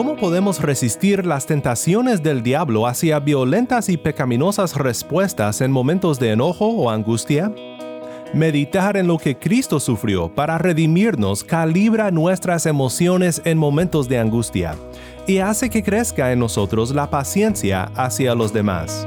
¿Cómo podemos resistir las tentaciones del diablo hacia violentas y pecaminosas respuestas en momentos de enojo o angustia? Meditar en lo que Cristo sufrió para redimirnos calibra nuestras emociones en momentos de angustia y hace que crezca en nosotros la paciencia hacia los demás.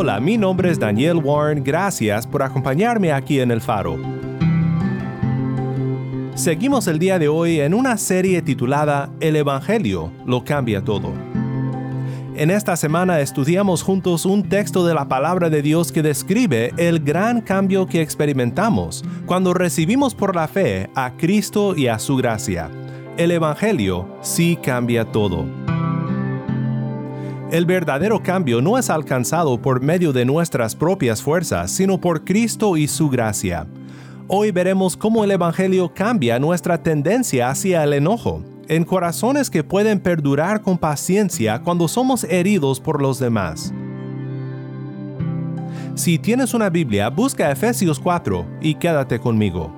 Hola, mi nombre es Daniel Warren, gracias por acompañarme aquí en El Faro. Seguimos el día de hoy en una serie titulada El Evangelio lo cambia todo. En esta semana estudiamos juntos un texto de la palabra de Dios que describe el gran cambio que experimentamos cuando recibimos por la fe a Cristo y a su gracia. El Evangelio sí cambia todo. El verdadero cambio no es alcanzado por medio de nuestras propias fuerzas, sino por Cristo y su gracia. Hoy veremos cómo el Evangelio cambia nuestra tendencia hacia el enojo, en corazones que pueden perdurar con paciencia cuando somos heridos por los demás. Si tienes una Biblia, busca Efesios 4 y quédate conmigo.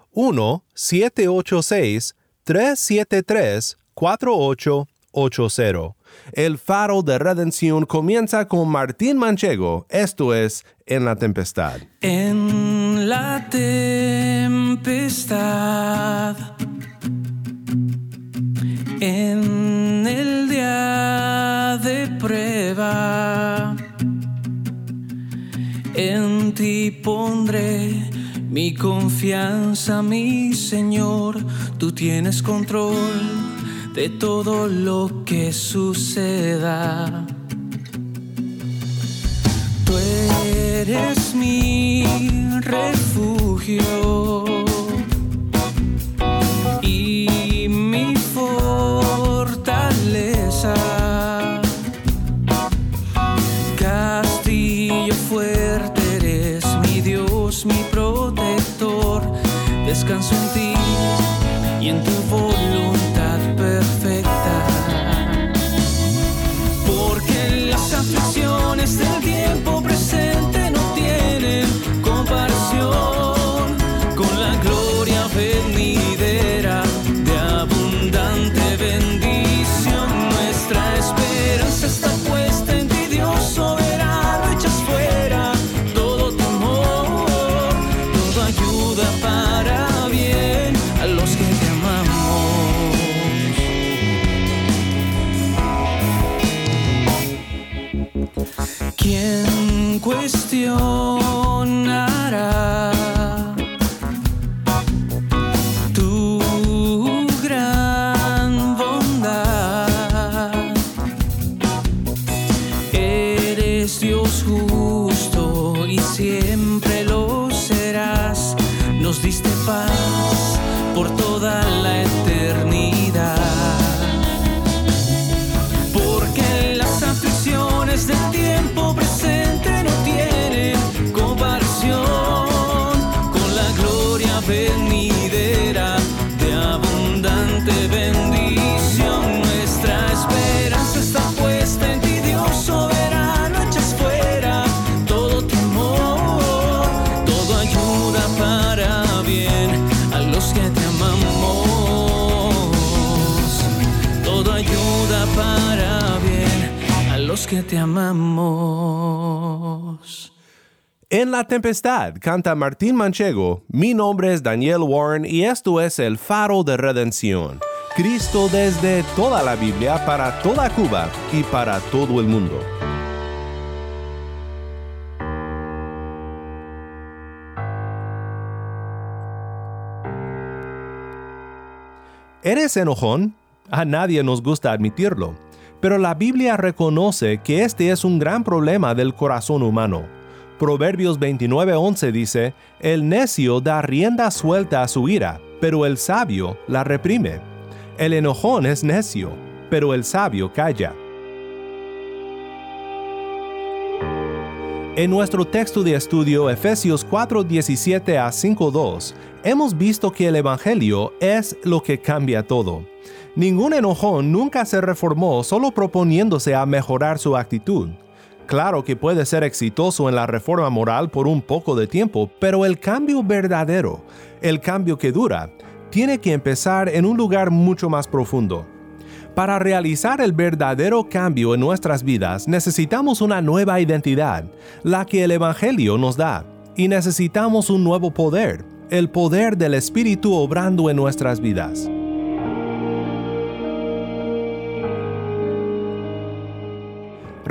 1-786-373-4880. El faro de redención comienza con Martín Manchego, esto es En la Tempestad. En la tempestad, en el día de prueba, en ti pondré mi confianza, mi Señor, tú tienes control de todo lo que suceda. Tú eres mi refugio y mi fortaleza. Descanso en ti y en tu voluntad Dios justo y siempre lo serás. Nos diste paz por toda la eternidad. Que te amamos. En la tempestad canta Martín Manchego, mi nombre es Daniel Warren y esto es el faro de redención. Cristo desde toda la Biblia para toda Cuba y para todo el mundo. ¿Eres enojón? A nadie nos gusta admitirlo, pero la Biblia reconoce que este es un gran problema del corazón humano. Proverbios 29:11 dice, El necio da rienda suelta a su ira, pero el sabio la reprime. El enojón es necio, pero el sabio calla. En nuestro texto de estudio Efesios 4:17 a 5:2, hemos visto que el Evangelio es lo que cambia todo. Ningún enojón nunca se reformó solo proponiéndose a mejorar su actitud. Claro que puede ser exitoso en la reforma moral por un poco de tiempo, pero el cambio verdadero, el cambio que dura, tiene que empezar en un lugar mucho más profundo. Para realizar el verdadero cambio en nuestras vidas necesitamos una nueva identidad, la que el Evangelio nos da, y necesitamos un nuevo poder, el poder del Espíritu obrando en nuestras vidas.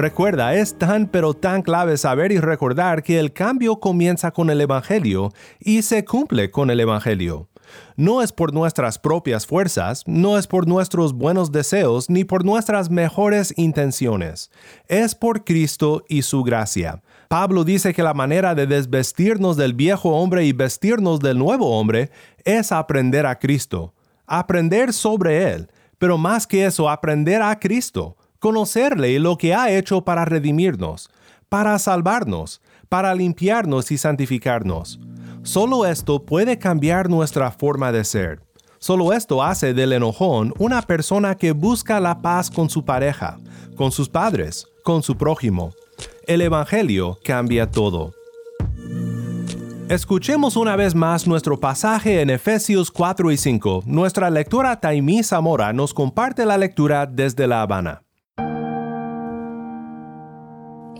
Recuerda, es tan pero tan clave saber y recordar que el cambio comienza con el Evangelio y se cumple con el Evangelio. No es por nuestras propias fuerzas, no es por nuestros buenos deseos, ni por nuestras mejores intenciones. Es por Cristo y su gracia. Pablo dice que la manera de desvestirnos del viejo hombre y vestirnos del nuevo hombre es aprender a Cristo, aprender sobre Él, pero más que eso, aprender a Cristo conocerle lo que ha hecho para redimirnos, para salvarnos, para limpiarnos y santificarnos. Solo esto puede cambiar nuestra forma de ser. Solo esto hace del enojón una persona que busca la paz con su pareja, con sus padres, con su prójimo. El Evangelio cambia todo. Escuchemos una vez más nuestro pasaje en Efesios 4 y 5. Nuestra lectora Taimí Zamora nos comparte la lectura desde La Habana.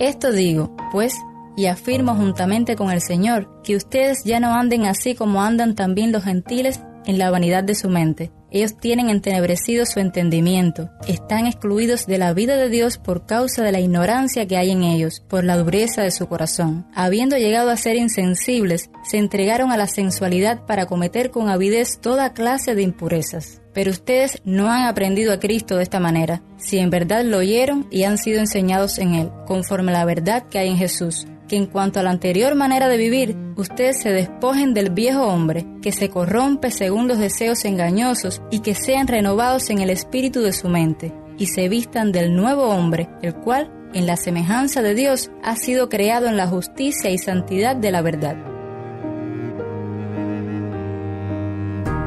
Esto digo, pues, y afirmo juntamente con el Señor, que ustedes ya no anden así como andan también los gentiles en la vanidad de su mente. Ellos tienen entenebrecido su entendimiento, están excluidos de la vida de Dios por causa de la ignorancia que hay en ellos, por la dureza de su corazón. Habiendo llegado a ser insensibles, se entregaron a la sensualidad para cometer con avidez toda clase de impurezas. Pero ustedes no han aprendido a Cristo de esta manera, si en verdad lo oyeron y han sido enseñados en Él, conforme a la verdad que hay en Jesús, que en cuanto a la anterior manera de vivir, ustedes se despojen del viejo hombre, que se corrompe según los deseos engañosos, y que sean renovados en el espíritu de su mente, y se vistan del nuevo hombre, el cual, en la semejanza de Dios, ha sido creado en la justicia y santidad de la verdad.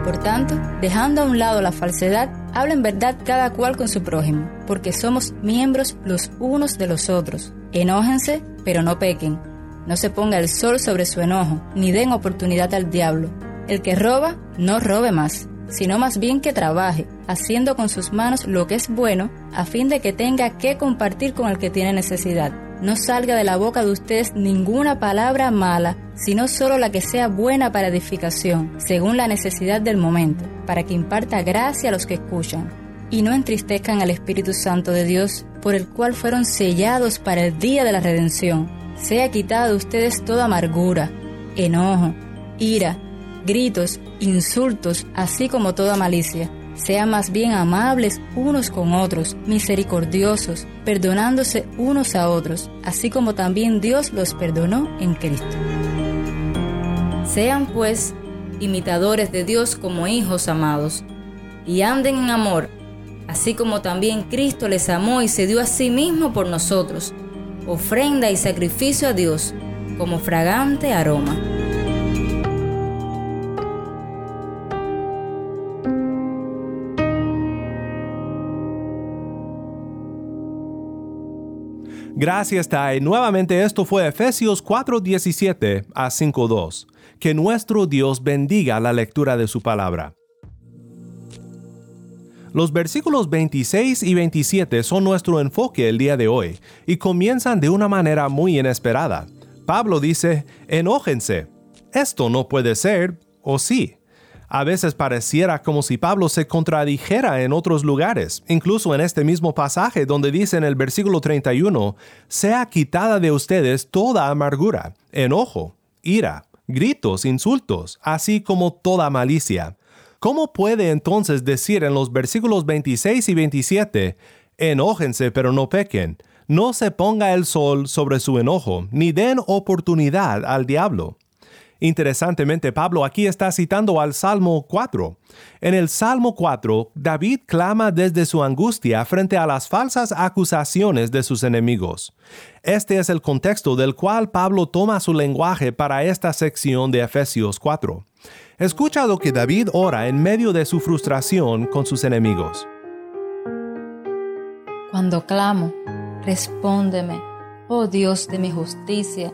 Por tanto, dejando a un lado la falsedad, hablen verdad cada cual con su prójimo, porque somos miembros los unos de los otros. Enójense, pero no pequen. No se ponga el sol sobre su enojo, ni den oportunidad al diablo. El que roba, no robe más, sino más bien que trabaje, haciendo con sus manos lo que es bueno, a fin de que tenga que compartir con el que tiene necesidad no salga de la boca de ustedes ninguna palabra mala, sino solo la que sea buena para edificación, según la necesidad del momento, para que imparta gracia a los que escuchan. Y no entristezcan al Espíritu Santo de Dios, por el cual fueron sellados para el día de la redención. Sea quitada de ustedes toda amargura, enojo, ira, gritos, insultos, así como toda malicia sean más bien amables unos con otros, misericordiosos, perdonándose unos a otros, así como también Dios los perdonó en Cristo. Sean pues imitadores de Dios como hijos amados, y anden en amor, así como también Cristo les amó y se dio a sí mismo por nosotros, ofrenda y sacrificio a Dios como fragante aroma. Gracias, Tai. Nuevamente esto fue Efesios 4:17 a 5:2. Que nuestro Dios bendiga la lectura de su palabra. Los versículos 26 y 27 son nuestro enfoque el día de hoy y comienzan de una manera muy inesperada. Pablo dice, enójense. Esto no puede ser, o sí. A veces pareciera como si Pablo se contradijera en otros lugares, incluso en este mismo pasaje donde dice en el versículo 31, sea quitada de ustedes toda amargura, enojo, ira, gritos, insultos, así como toda malicia. ¿Cómo puede entonces decir en los versículos 26 y 27, enójense pero no pequen? No se ponga el sol sobre su enojo, ni den oportunidad al diablo. Interesantemente, Pablo aquí está citando al Salmo 4. En el Salmo 4, David clama desde su angustia frente a las falsas acusaciones de sus enemigos. Este es el contexto del cual Pablo toma su lenguaje para esta sección de Efesios 4. Escucha lo que David ora en medio de su frustración con sus enemigos. Cuando clamo, respóndeme, oh Dios de mi justicia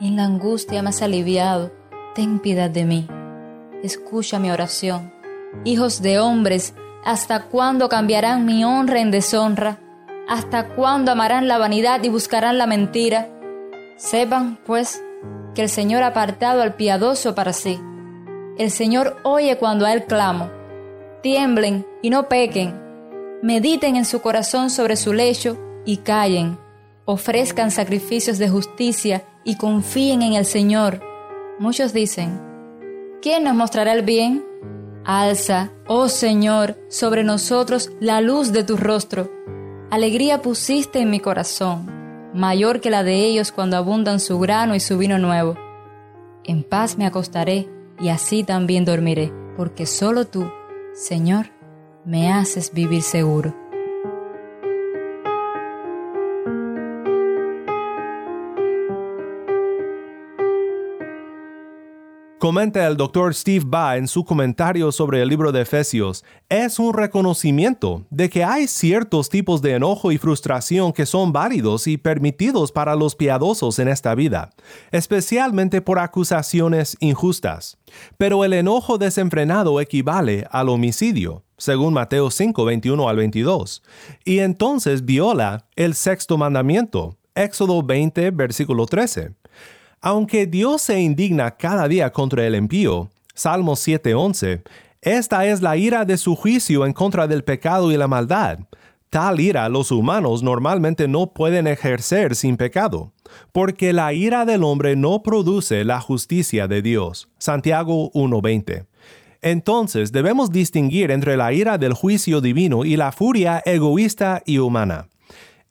en la angustia más aliviado, ten piedad de mí. Escucha mi oración. Hijos de hombres, ¿hasta cuándo cambiarán mi honra en deshonra? ¿Hasta cuándo amarán la vanidad y buscarán la mentira? Sepan, pues, que el Señor ha apartado al piadoso para sí. El Señor oye cuando a Él clamo. Tiemblen y no pequen. Mediten en su corazón sobre su lecho y callen. Ofrezcan sacrificios de justicia y confíen en el Señor. Muchos dicen, ¿quién nos mostrará el bien? Alza, oh Señor, sobre nosotros la luz de tu rostro. Alegría pusiste en mi corazón, mayor que la de ellos cuando abundan su grano y su vino nuevo. En paz me acostaré y así también dormiré, porque solo tú, Señor, me haces vivir seguro. Comenta el Dr. Steve Ba en su comentario sobre el libro de Efesios, es un reconocimiento de que hay ciertos tipos de enojo y frustración que son válidos y permitidos para los piadosos en esta vida, especialmente por acusaciones injustas. Pero el enojo desenfrenado equivale al homicidio, según Mateo 5, 21 al 22, y entonces viola el sexto mandamiento, Éxodo 20, versículo 13 aunque Dios se indigna cada día contra el impío, Salmo 7:11, esta es la ira de su juicio en contra del pecado y la maldad. Tal ira los humanos normalmente no pueden ejercer sin pecado, porque la ira del hombre no produce la justicia de Dios. Santiago 1:20. Entonces debemos distinguir entre la ira del juicio divino y la furia egoísta y humana.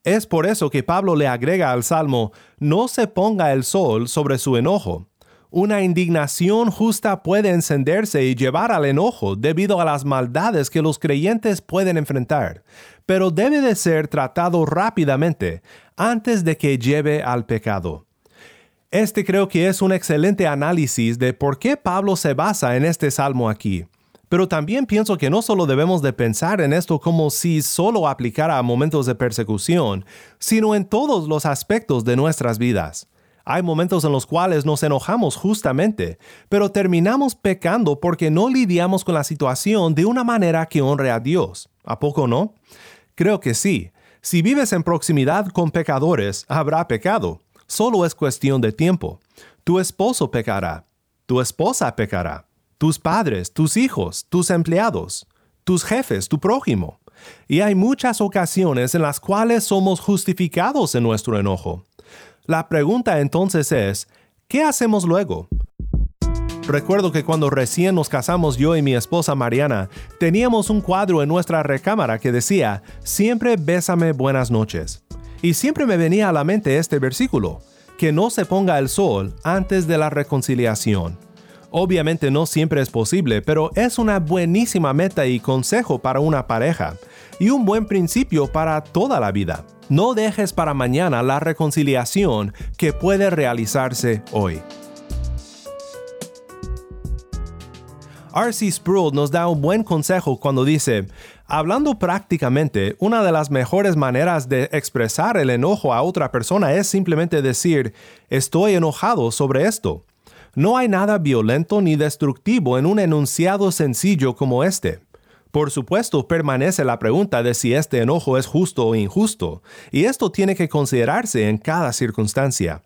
Es por eso que Pablo le agrega al Salmo, no se ponga el sol sobre su enojo. Una indignación justa puede encenderse y llevar al enojo debido a las maldades que los creyentes pueden enfrentar, pero debe de ser tratado rápidamente antes de que lleve al pecado. Este creo que es un excelente análisis de por qué Pablo se basa en este salmo aquí. Pero también pienso que no solo debemos de pensar en esto como si solo aplicara a momentos de persecución, sino en todos los aspectos de nuestras vidas. Hay momentos en los cuales nos enojamos justamente, pero terminamos pecando porque no lidiamos con la situación de una manera que honre a Dios. ¿A poco no? Creo que sí. Si vives en proximidad con pecadores, habrá pecado. Solo es cuestión de tiempo. Tu esposo pecará. Tu esposa pecará tus padres, tus hijos, tus empleados, tus jefes, tu prójimo. Y hay muchas ocasiones en las cuales somos justificados en nuestro enojo. La pregunta entonces es, ¿qué hacemos luego? Recuerdo que cuando recién nos casamos yo y mi esposa Mariana, teníamos un cuadro en nuestra recámara que decía, siempre bésame buenas noches. Y siempre me venía a la mente este versículo, que no se ponga el sol antes de la reconciliación. Obviamente no siempre es posible, pero es una buenísima meta y consejo para una pareja, y un buen principio para toda la vida. No dejes para mañana la reconciliación que puede realizarse hoy. R.C. Sproul nos da un buen consejo cuando dice, hablando prácticamente, una de las mejores maneras de expresar el enojo a otra persona es simplemente decir, estoy enojado sobre esto. No hay nada violento ni destructivo en un enunciado sencillo como este. Por supuesto, permanece la pregunta de si este enojo es justo o injusto, y esto tiene que considerarse en cada circunstancia.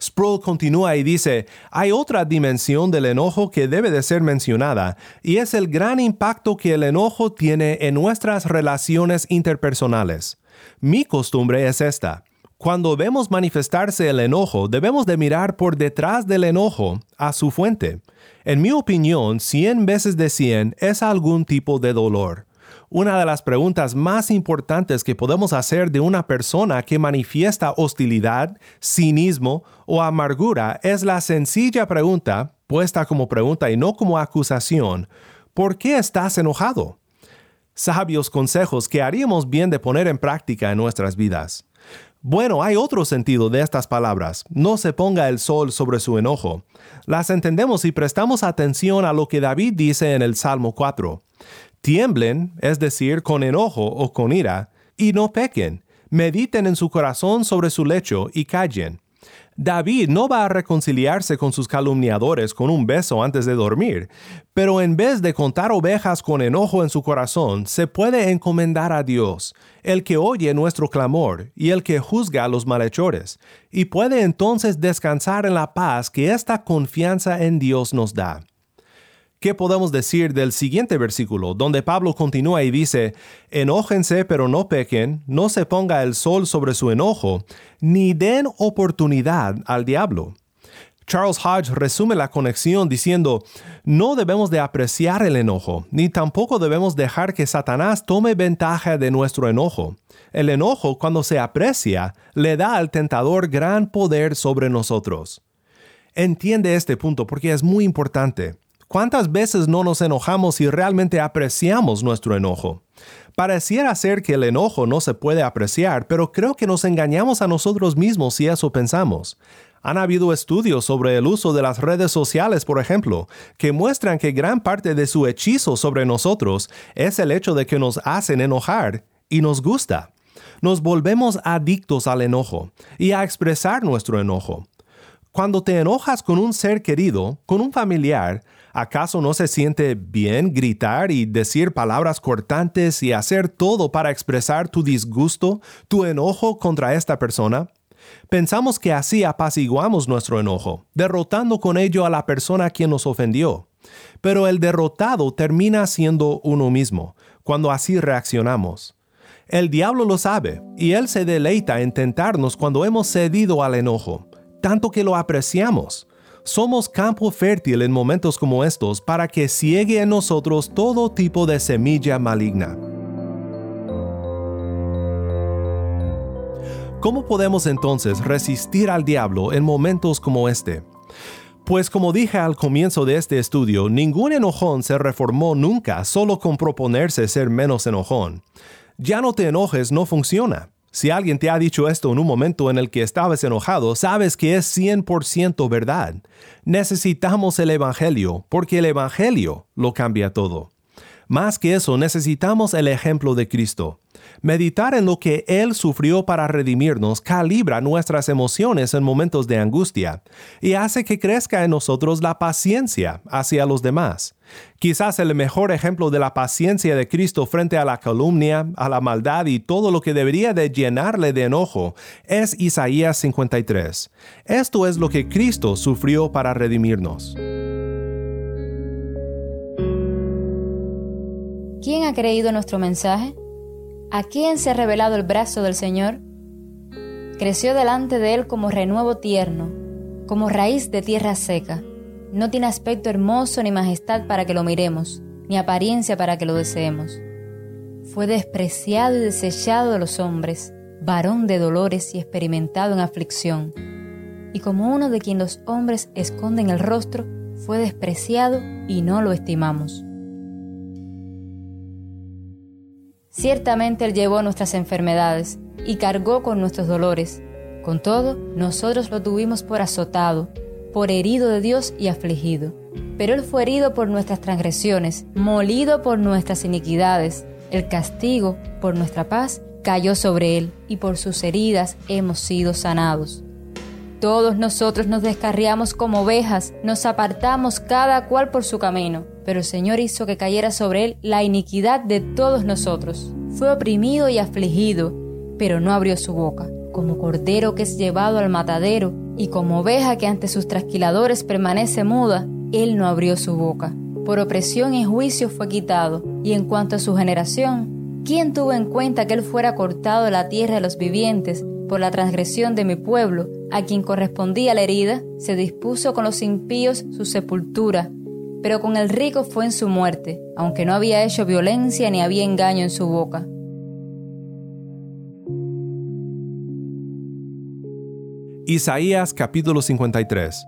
Sproul continúa y dice, hay otra dimensión del enojo que debe de ser mencionada, y es el gran impacto que el enojo tiene en nuestras relaciones interpersonales. Mi costumbre es esta. Cuando vemos manifestarse el enojo, debemos de mirar por detrás del enojo a su fuente. En mi opinión, 100 veces de 100 es algún tipo de dolor. Una de las preguntas más importantes que podemos hacer de una persona que manifiesta hostilidad, cinismo o amargura es la sencilla pregunta, puesta como pregunta y no como acusación, ¿por qué estás enojado? Sabios consejos que haríamos bien de poner en práctica en nuestras vidas. Bueno, hay otro sentido de estas palabras. No se ponga el sol sobre su enojo. Las entendemos y prestamos atención a lo que David dice en el Salmo 4. Tiemblen, es decir, con enojo o con ira, y no pequen. Mediten en su corazón sobre su lecho y callen. David no va a reconciliarse con sus calumniadores con un beso antes de dormir, pero en vez de contar ovejas con enojo en su corazón, se puede encomendar a Dios, el que oye nuestro clamor y el que juzga a los malhechores, y puede entonces descansar en la paz que esta confianza en Dios nos da. ¿Qué podemos decir del siguiente versículo, donde Pablo continúa y dice, Enójense pero no pequen, no se ponga el sol sobre su enojo, ni den oportunidad al diablo? Charles Hodge resume la conexión diciendo, no debemos de apreciar el enojo, ni tampoco debemos dejar que Satanás tome ventaja de nuestro enojo. El enojo, cuando se aprecia, le da al tentador gran poder sobre nosotros. Entiende este punto porque es muy importante. ¿Cuántas veces no nos enojamos y realmente apreciamos nuestro enojo? Pareciera ser que el enojo no se puede apreciar, pero creo que nos engañamos a nosotros mismos si eso pensamos. Han habido estudios sobre el uso de las redes sociales, por ejemplo, que muestran que gran parte de su hechizo sobre nosotros es el hecho de que nos hacen enojar y nos gusta. Nos volvemos adictos al enojo y a expresar nuestro enojo. Cuando te enojas con un ser querido, con un familiar, ¿acaso no se siente bien gritar y decir palabras cortantes y hacer todo para expresar tu disgusto, tu enojo contra esta persona? Pensamos que así apaciguamos nuestro enojo, derrotando con ello a la persona quien nos ofendió. Pero el derrotado termina siendo uno mismo, cuando así reaccionamos. El diablo lo sabe, y él se deleita en tentarnos cuando hemos cedido al enojo tanto que lo apreciamos. Somos campo fértil en momentos como estos para que ciegue en nosotros todo tipo de semilla maligna. ¿Cómo podemos entonces resistir al diablo en momentos como este? Pues como dije al comienzo de este estudio, ningún enojón se reformó nunca solo con proponerse ser menos enojón. Ya no te enojes no funciona. Si alguien te ha dicho esto en un momento en el que estabas enojado, sabes que es 100% verdad. Necesitamos el Evangelio, porque el Evangelio lo cambia todo. Más que eso, necesitamos el ejemplo de Cristo. Meditar en lo que Él sufrió para redimirnos calibra nuestras emociones en momentos de angustia y hace que crezca en nosotros la paciencia hacia los demás. Quizás el mejor ejemplo de la paciencia de Cristo frente a la calumnia, a la maldad y todo lo que debería de llenarle de enojo es Isaías 53. Esto es lo que Cristo sufrió para redimirnos. ¿Quién ha creído nuestro mensaje? ¿A quién se ha revelado el brazo del Señor? Creció delante de él como renuevo tierno, como raíz de tierra seca. No tiene aspecto hermoso ni majestad para que lo miremos, ni apariencia para que lo deseemos. Fue despreciado y desechado de los hombres, varón de dolores y experimentado en aflicción. Y como uno de quien los hombres esconden el rostro, fue despreciado y no lo estimamos. Ciertamente Él llevó nuestras enfermedades y cargó con nuestros dolores. Con todo, nosotros lo tuvimos por azotado, por herido de Dios y afligido. Pero Él fue herido por nuestras transgresiones, molido por nuestras iniquidades. El castigo por nuestra paz cayó sobre Él, y por sus heridas hemos sido sanados. Todos nosotros nos descarriamos como ovejas, nos apartamos cada cual por su camino pero el Señor hizo que cayera sobre él la iniquidad de todos nosotros. Fue oprimido y afligido, pero no abrió su boca. Como cordero que es llevado al matadero, y como oveja que ante sus trasquiladores permanece muda, él no abrió su boca. Por opresión y juicio fue quitado. Y en cuanto a su generación, ¿quién tuvo en cuenta que él fuera cortado de la tierra de los vivientes por la transgresión de mi pueblo, a quien correspondía la herida? Se dispuso con los impíos su sepultura, pero con el rico fue en su muerte, aunque no había hecho violencia ni había engaño en su boca. Isaías capítulo 53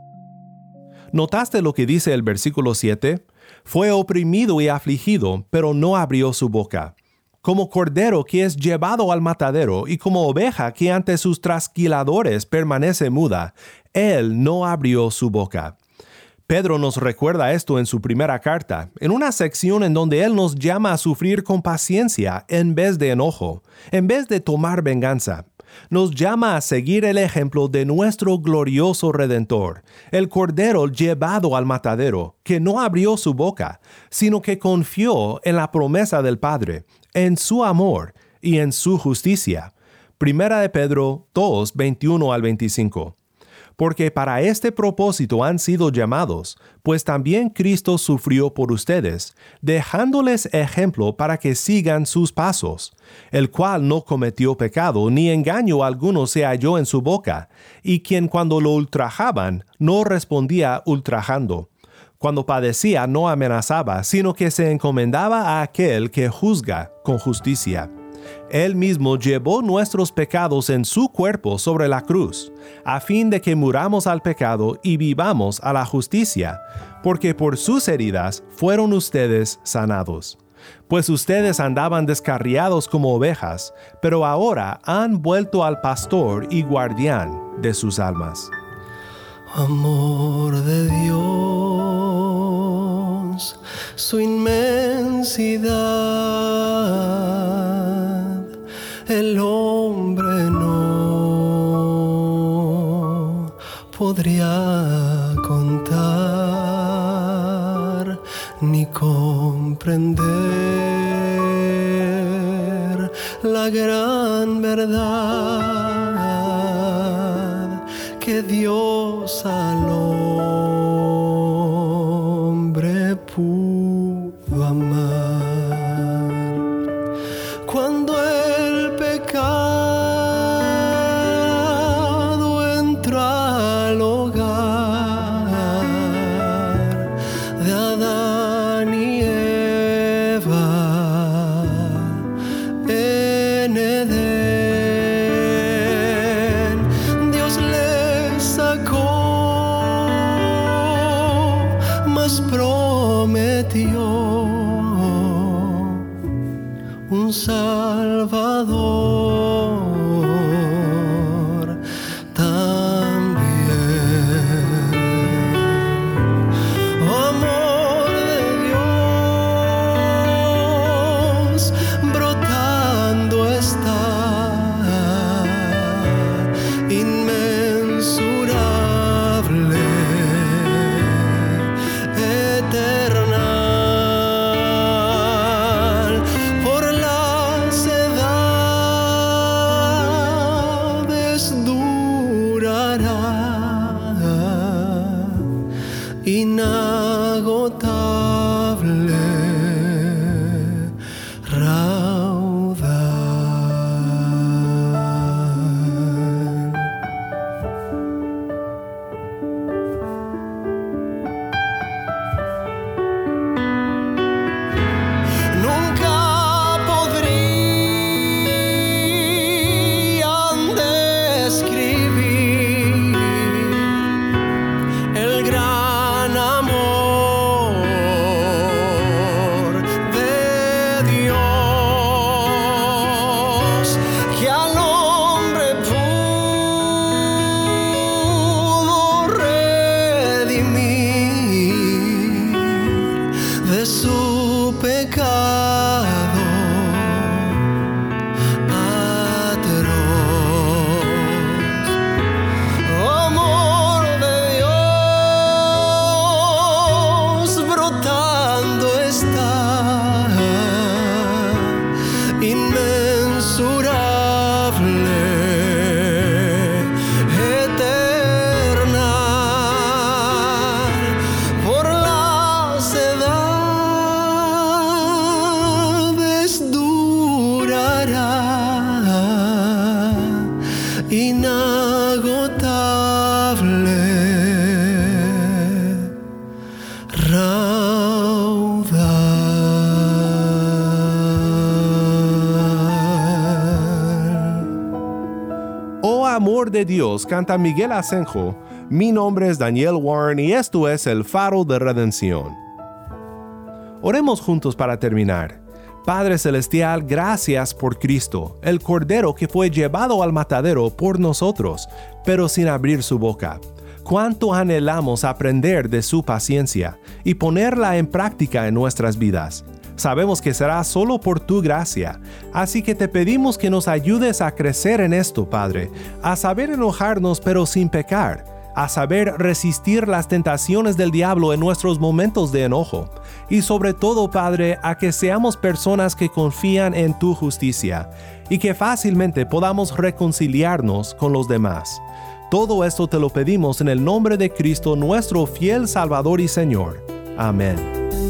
¿Notaste lo que dice el versículo 7? Fue oprimido y afligido, pero no abrió su boca. Como cordero que es llevado al matadero y como oveja que ante sus trasquiladores permanece muda, él no abrió su boca. Pedro nos recuerda esto en su primera carta, en una sección en donde él nos llama a sufrir con paciencia en vez de enojo, en vez de tomar venganza nos llama a seguir el ejemplo de nuestro glorioso Redentor, el Cordero llevado al matadero, que no abrió su boca, sino que confió en la promesa del Padre, en su amor y en su justicia. Primera de Pedro 2, 21 al 25 porque para este propósito han sido llamados, pues también Cristo sufrió por ustedes, dejándoles ejemplo para que sigan sus pasos, el cual no cometió pecado, ni engaño alguno se halló en su boca, y quien cuando lo ultrajaban no respondía ultrajando. Cuando padecía no amenazaba, sino que se encomendaba a aquel que juzga con justicia él mismo llevó nuestros pecados en su cuerpo sobre la cruz, a fin de que muramos al pecado y vivamos a la justicia, porque por sus heridas fueron ustedes sanados. Pues ustedes andaban descarriados como ovejas, pero ahora han vuelto al pastor y guardián de sus almas. Amor de Dios, su inmensidad el hombre no podría contar ni comprender la gran verdad que Dios al hombre pudo de Dios, canta Miguel Asenjo. Mi nombre es Daniel Warren y esto es el faro de redención. Oremos juntos para terminar. Padre Celestial, gracias por Cristo, el Cordero que fue llevado al matadero por nosotros, pero sin abrir su boca. Cuánto anhelamos aprender de su paciencia y ponerla en práctica en nuestras vidas. Sabemos que será solo por tu gracia, así que te pedimos que nos ayudes a crecer en esto, Padre, a saber enojarnos pero sin pecar, a saber resistir las tentaciones del diablo en nuestros momentos de enojo, y sobre todo, Padre, a que seamos personas que confían en tu justicia y que fácilmente podamos reconciliarnos con los demás. Todo esto te lo pedimos en el nombre de Cristo, nuestro fiel Salvador y Señor. Amén.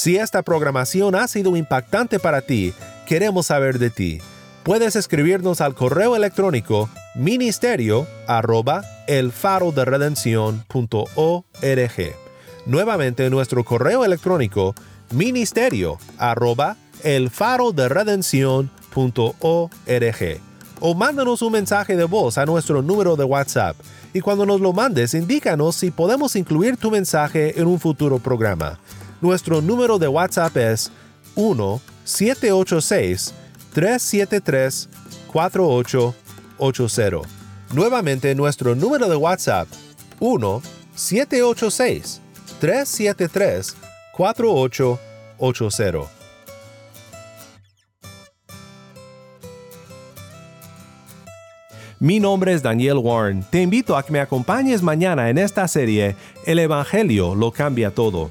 Si esta programación ha sido impactante para ti, queremos saber de ti. Puedes escribirnos al correo electrónico ministerio arroba elfaroderedencion.org. Nuevamente nuestro correo electrónico ministerio arroba elfaroderedencion.org. O mándanos un mensaje de voz a nuestro número de WhatsApp y cuando nos lo mandes indícanos si podemos incluir tu mensaje en un futuro programa. Nuestro número de WhatsApp es 1-786-373-4880. Nuevamente nuestro número de WhatsApp 1-786-373-4880. Mi nombre es Daniel Warren. Te invito a que me acompañes mañana en esta serie El Evangelio lo cambia todo